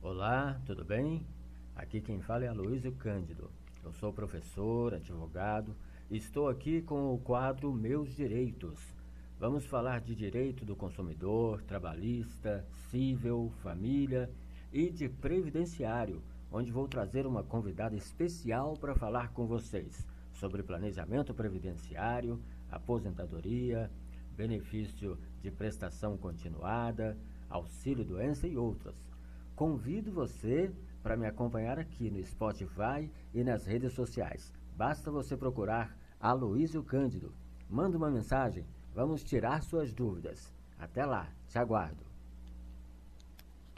Olá, tudo bem? Aqui quem fala é Aloysio Cândido. Eu sou professor, advogado e estou aqui com o quadro Meus Direitos. Vamos falar de direito do consumidor, trabalhista, civil, família e de previdenciário, onde vou trazer uma convidada especial para falar com vocês sobre planejamento previdenciário, aposentadoria, benefício de prestação continuada, auxílio doença e outras. Convido você para me acompanhar aqui no Spotify e nas redes sociais. Basta você procurar Aloísio Cândido. Manda uma mensagem, vamos tirar suas dúvidas. Até lá, te aguardo.